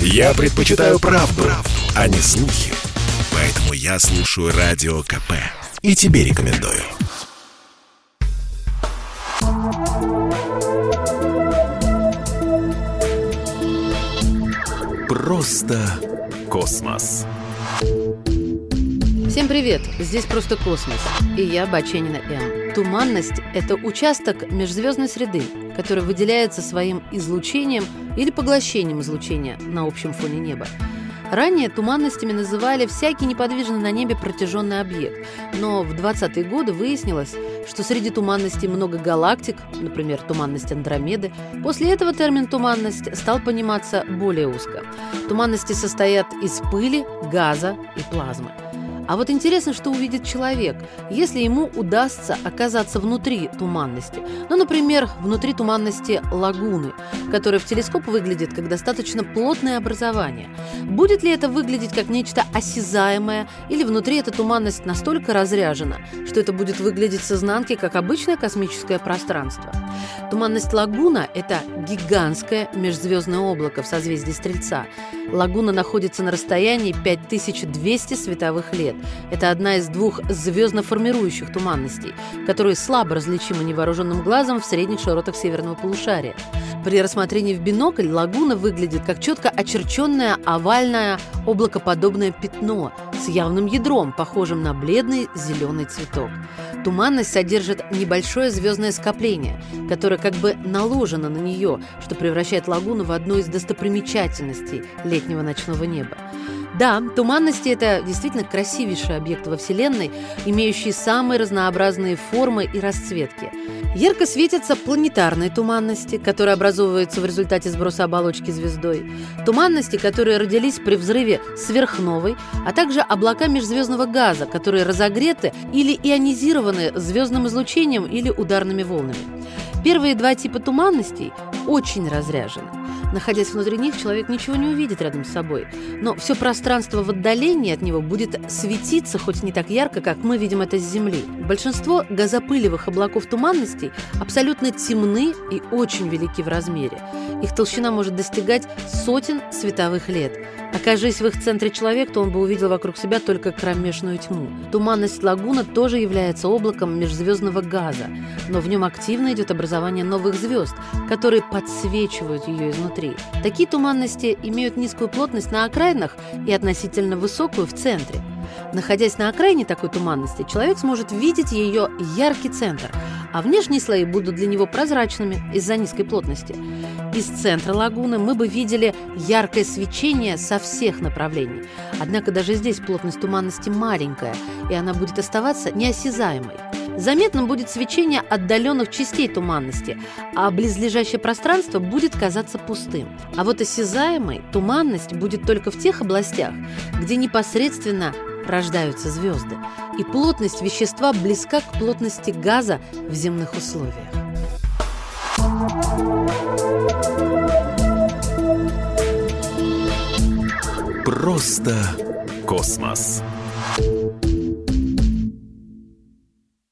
Я предпочитаю правду, правду, а не слухи. Поэтому я слушаю Радио КП. И тебе рекомендую. Просто космос. Всем привет! Здесь просто космос. И я Баченина М. Туманность – это участок межзвездной среды, который выделяется своим излучением или поглощением излучения на общем фоне неба. Ранее туманностями называли всякий неподвижный на небе протяженный объект, но в 20-е годы выяснилось, что среди туманностей много галактик, например, туманность Андромеды. После этого термин «туманность» стал пониматься более узко. Туманности состоят из пыли, газа и плазмы – а вот интересно, что увидит человек, если ему удастся оказаться внутри туманности. Ну, например, внутри туманности лагуны, которая в телескоп выглядит как достаточно плотное образование. Будет ли это выглядеть как нечто осязаемое, или внутри эта туманность настолько разряжена, что это будет выглядеть с изнанки как обычное космическое пространство? Туманность лагуна – это гигантское межзвездное облако в созвездии Стрельца. Лагуна находится на расстоянии 5200 световых лет. Это одна из двух звездно-формирующих туманностей, которые слабо различимы невооруженным глазом в средних широтах северного полушария. При рассмотрении в бинокль лагуна выглядит как четко очерченное овальное облакоподобное пятно с явным ядром, похожим на бледный зеленый цветок. Туманность содержит небольшое звездное скопление, которое как бы наложено на нее, что превращает лагуну в одну из достопримечательностей летнего ночного неба. Да, туманности – это действительно красивейший объект во Вселенной, имеющий самые разнообразные формы и расцветки. Ярко светятся планетарные туманности, которые образовываются в результате сброса оболочки звездой, туманности, которые родились при взрыве сверхновой, а также облака межзвездного газа, которые разогреты или ионизированы звездным излучением или ударными волнами. Первые два типа туманностей очень разряжены. Находясь внутри них, человек ничего не увидит рядом с собой. Но все пространство в отдалении от него будет светиться, хоть не так ярко, как мы видим это с Земли. Большинство газопылевых облаков туманностей абсолютно темны и очень велики в размере. Их толщина может достигать сотен световых лет. Окажись в их центре человек, то он бы увидел вокруг себя только кромешную тьму. Туманность лагуна тоже является облаком межзвездного газа, но в нем активно идет образование новых звезд, которые подсвечивают ее изнутри. Такие туманности имеют низкую плотность на окраинах и относительно высокую в центре. Находясь на окраине такой туманности, человек сможет видеть ее яркий центр, а внешние слои будут для него прозрачными из-за низкой плотности. Из центра лагуны мы бы видели яркое свечение со всех направлений. Однако даже здесь плотность туманности маленькая, и она будет оставаться неосязаемой. Заметным будет свечение отдаленных частей туманности, а близлежащее пространство будет казаться пустым. А вот осязаемой туманность будет только в тех областях, где непосредственно рождаются звезды, и плотность вещества близка к плотности газа в земных условиях. Просто космос.